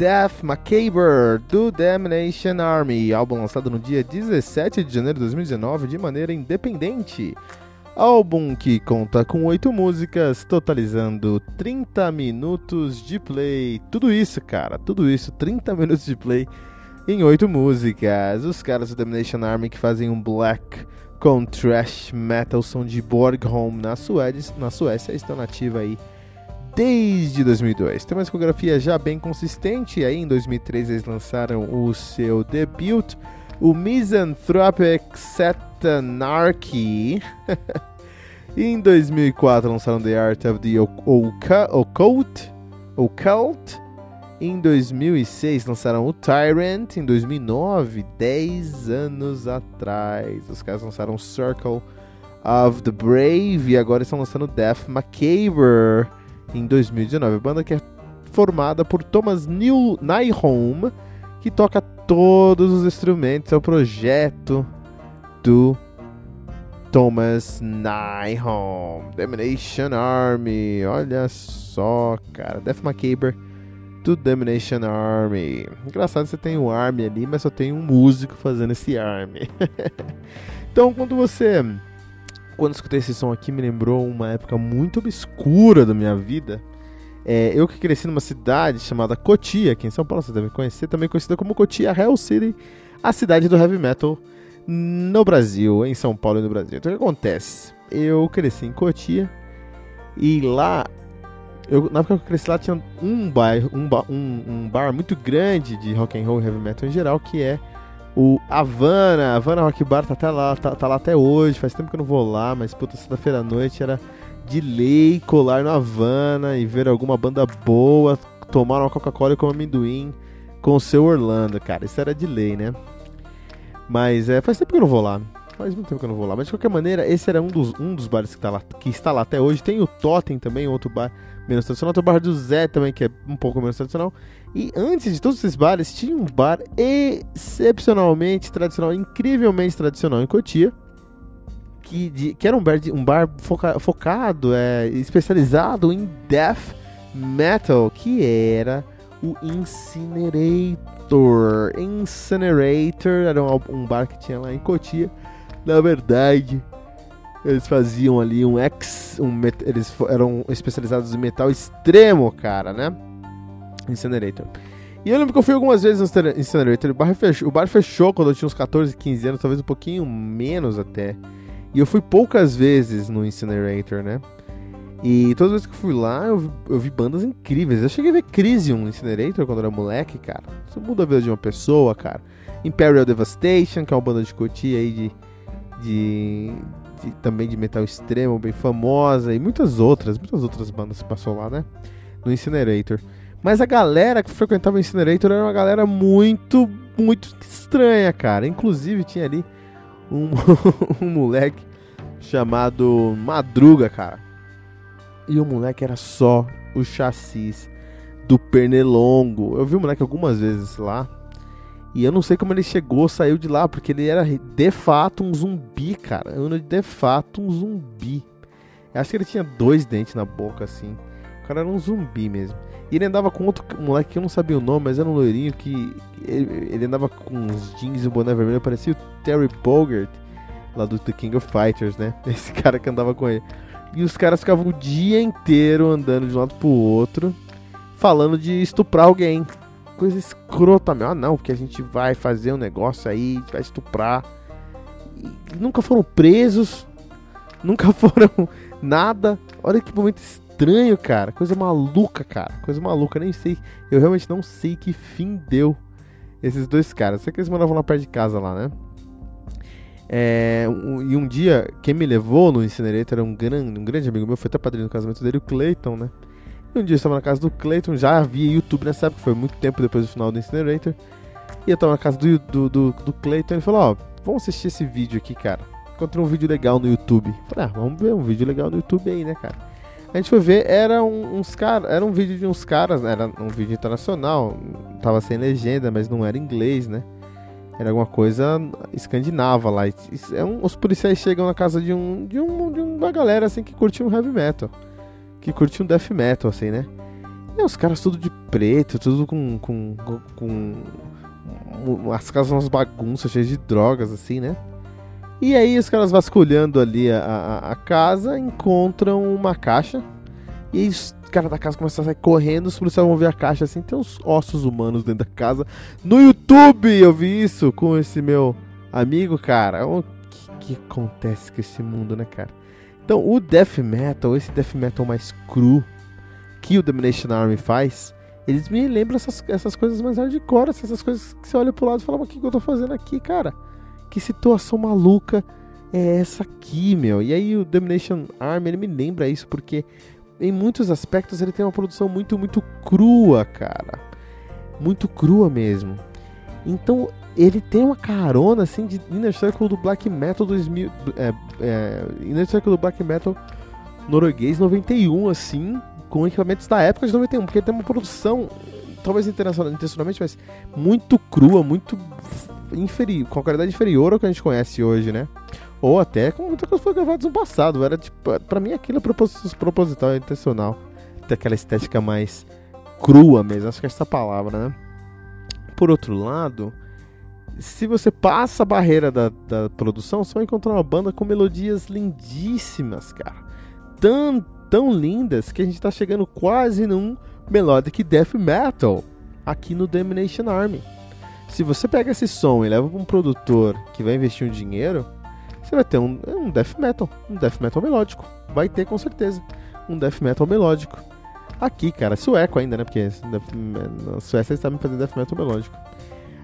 Death Macabre do Damnation Army, álbum lançado no dia 17 de janeiro de 2019 de maneira independente. Álbum que conta com oito músicas, totalizando 30 minutos de play. Tudo isso, cara, tudo isso, 30 minutos de play em oito músicas. Os caras do Damnation Army que fazem um black com thrash metal som de Borgholm na Suécia, na Suécia estão nativa aí desde 2002. Tem uma discografia já bem consistente. Aí em 2003 eles lançaram o seu debut, o Misanthropic Satanarchy. em 2004 lançaram The Art of the Occult. Occult. Em 2006 lançaram o Tyrant. Em 2009, 10 anos atrás, os caras lançaram Circle of the Brave e agora estão lançando Death Macabre em 2019. A banda que é formada por Thomas New Nyholm, que toca todos os instrumentos. É o projeto do Thomas Nyholm. Domination Army. Olha só, cara. Death Macabre do Domination Army. Engraçado, você tem um Army ali, mas só tem um músico fazendo esse Army. então, quando você quando escutei esse som aqui, me lembrou uma época muito obscura da minha vida. É, eu que cresci numa cidade chamada Cotia, aqui em São Paulo, você deve conhecer, também conhecida como Cotia Hell City, a cidade do heavy metal no Brasil, em São Paulo e no Brasil. Então o que acontece? Eu cresci em Cotia e lá, eu, na época que eu cresci lá, tinha um bar, um, um, um bar muito grande de rock and roll e heavy metal em geral, que é o Havana, Havana Rock Bar tá, até lá, tá, tá lá até hoje, faz tempo que eu não vou lá, mas puta, sexta-feira à noite era de lei colar no Havana e ver alguma banda boa, tomar uma Coca-Cola com amendoim com o seu Orlando, cara, isso era de lei, né? Mas é, faz tempo que eu não vou lá, faz muito tempo que eu não vou lá, mas de qualquer maneira, esse era um dos, um dos bares que, tá lá, que está lá até hoje, tem o Totem também, outro bar menos tradicional, tem o bar do Zé também, que é um pouco menos tradicional, e antes de todos esses bares, tinha um bar excepcionalmente tradicional, incrivelmente tradicional em Cotia, que, de, que era um bar, de, um bar foca, focado, é, especializado em death metal, que era o Incinerator. Incinerator era um, um bar que tinha lá em Cotia. Na verdade, eles faziam ali um ex. Um, eles eram especializados em metal extremo, cara, né? Incinerator. E eu lembro que eu fui algumas vezes no Incinerator. O bar, fechou, o bar fechou quando eu tinha uns 14, 15 anos, talvez um pouquinho menos até. E eu fui poucas vezes no Incinerator, né? E todas as vezes que eu fui lá, eu vi, eu vi bandas incríveis. Eu cheguei a ver Crisium Incinerator quando eu era moleque, cara. Isso muda a vida de uma pessoa, cara. Imperial Devastation, que é uma banda de cotia aí de, de, de, também de metal extremo, bem famosa. E muitas outras, muitas outras bandas que passou lá, né? No Incinerator. Mas a galera que frequentava o Incinerator era uma galera muito, muito estranha, cara. Inclusive tinha ali um, um moleque chamado Madruga, cara. E o moleque era só o chassis do Pernilongo. Eu vi o moleque algumas vezes lá. E eu não sei como ele chegou, saiu de lá, porque ele era de fato um zumbi, cara. Eu de fato um zumbi. Eu acho que ele tinha dois dentes na boca, assim. O cara era um zumbi mesmo. E ele andava com outro moleque que eu não sabia o nome, mas era um loirinho que. Ele, ele andava com uns jeans e um boné vermelho, parecia o Terry Bogert, lá do The King of Fighters, né? Esse cara que andava com ele. E os caras ficavam o dia inteiro andando de um lado pro outro, falando de estuprar alguém. Coisa escrota, meu. Ah, não, porque a gente vai fazer um negócio aí, vai estuprar. E nunca foram presos, nunca foram nada. Olha que momento estranho, cara. Coisa maluca, cara. Coisa maluca. Nem sei. Eu realmente não sei que fim deu esses dois caras. Sei que eles moravam lá perto de casa lá, né? É, um, e um dia, quem me levou no Incinerator era um grande, um grande amigo meu, foi até padrinho do casamento dele, o Clayton, né? E um dia eu estava na casa do Clayton, já havia YouTube nessa época, foi muito tempo depois do final do Incinerator. E eu estava na casa do, do, do, do Clayton e ele falou: Ó, oh, vamos assistir esse vídeo aqui, cara. Encontrei um vídeo legal no YouTube. Falei: Ah, vamos ver um vídeo legal no YouTube aí, né, cara? A gente foi ver, era um, uns caras, era um vídeo de uns caras, né? era um vídeo internacional, tava sem legenda, mas não era inglês, né? Era alguma coisa escandinava lá. É um, os policiais chegam na casa de um, de um de uma galera assim que curte um heavy metal, que curte um death metal assim, né? E os caras tudo de preto, tudo com com, com, com as casas umas bagunças cheias de drogas assim, né? E aí os caras vasculhando ali a, a, a casa encontram uma caixa. E aí os caras da casa começam a sair correndo, os policiais vão ver a caixa assim, tem uns ossos humanos dentro da casa. No YouTube eu vi isso com esse meu amigo, cara. O que, que acontece com esse mundo, né, cara? Então o Death Metal, esse Death Metal mais cru que o Domination Army faz, eles me lembram essas, essas coisas mais hardcore, essas coisas que você olha pro lado e fala, mas o que, que eu tô fazendo aqui, cara? que situação maluca é essa aqui, meu? E aí o Domination Army, ele me lembra isso porque em muitos aspectos ele tem uma produção muito, muito crua, cara. Muito crua mesmo. Então ele tem uma carona assim de Inner Circle do Black Metal 2000, é, é, Inner Circle do Black Metal norueguês 91 assim, com equipamentos da época de 91, porque tem uma produção talvez intencionalmente, mas muito crua, muito inferior, com qualidade inferior ao que a gente conhece hoje, né? Ou até com muitas coisas foram gravadas no passado. Era tipo, pra mim aquilo é proposital, é intencional. Ter aquela estética mais crua mesmo, acho que é essa palavra, né? Por outro lado, se você passa a barreira da, da produção, você vai encontrar uma banda com melodias lindíssimas, cara. Tão, tão lindas que a gente tá chegando quase num melodic death metal aqui no Domination Army. Se você pega esse som e leva para um produtor que vai investir um dinheiro, você vai ter um, um death metal, um death metal melódico. Vai ter com certeza um death metal melódico. Aqui, cara, sueco ainda, né? Porque na Suécia eles sabem fazer death metal melódico.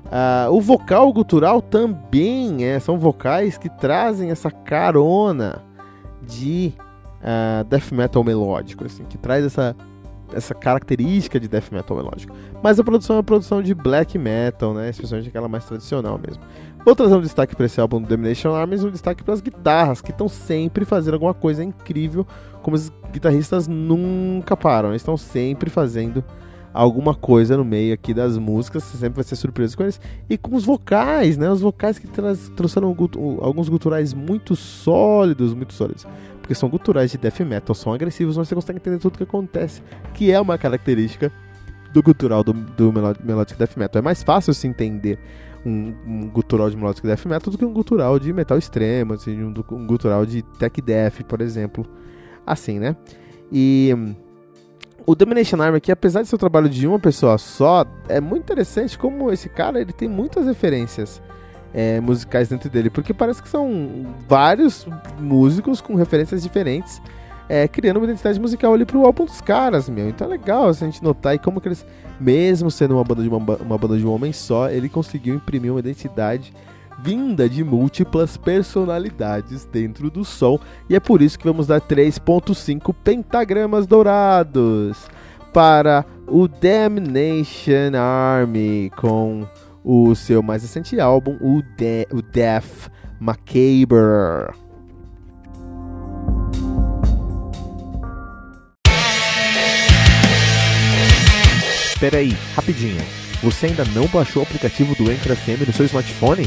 Uh, o vocal gutural também é, são vocais que trazem essa carona de uh, death metal melódico, assim, que traz essa essa característica de death metal melódico. Mas a produção é uma produção de black metal, né? Especialmente aquela mais tradicional mesmo. Vou trazer um destaque para esse álbum do Domination Armies, um destaque para as guitarras, que estão sempre fazendo alguma coisa incrível, como os guitarristas nunca param. Eles estão sempre fazendo alguma coisa no meio aqui das músicas, você sempre vai ser surpreso com eles. E com os vocais, né? Os vocais que trouxeram alguns guturais muito sólidos, muito sólidos porque são guturais de death metal, são agressivos, mas você consegue entender tudo o que acontece, que é uma característica do gutural do, do melodic death metal. É mais fácil se entender um, um gutural de melodic death metal do que um gutural de metal extremo, assim, um, um gutural de tech death, por exemplo. Assim, né? E o Domination Army aqui, apesar de ser o trabalho de uma pessoa só, é muito interessante como esse cara ele tem muitas referências é, musicais dentro dele, porque parece que são vários músicos com referências diferentes, é, criando uma identidade musical ali pro álbum dos caras, meu. Então é legal assim, a gente notar e como que eles, mesmo sendo uma banda de uma, uma banda de um homem só, ele conseguiu imprimir uma identidade vinda de múltiplas personalidades dentro do som, e é por isso que vamos dar 3.5 pentagramas dourados para o Damnation Army com o seu mais recente álbum, o, De o Death Macabre. Espera aí, rapidinho. Você ainda não baixou o aplicativo do Anchor FM no seu smartphone?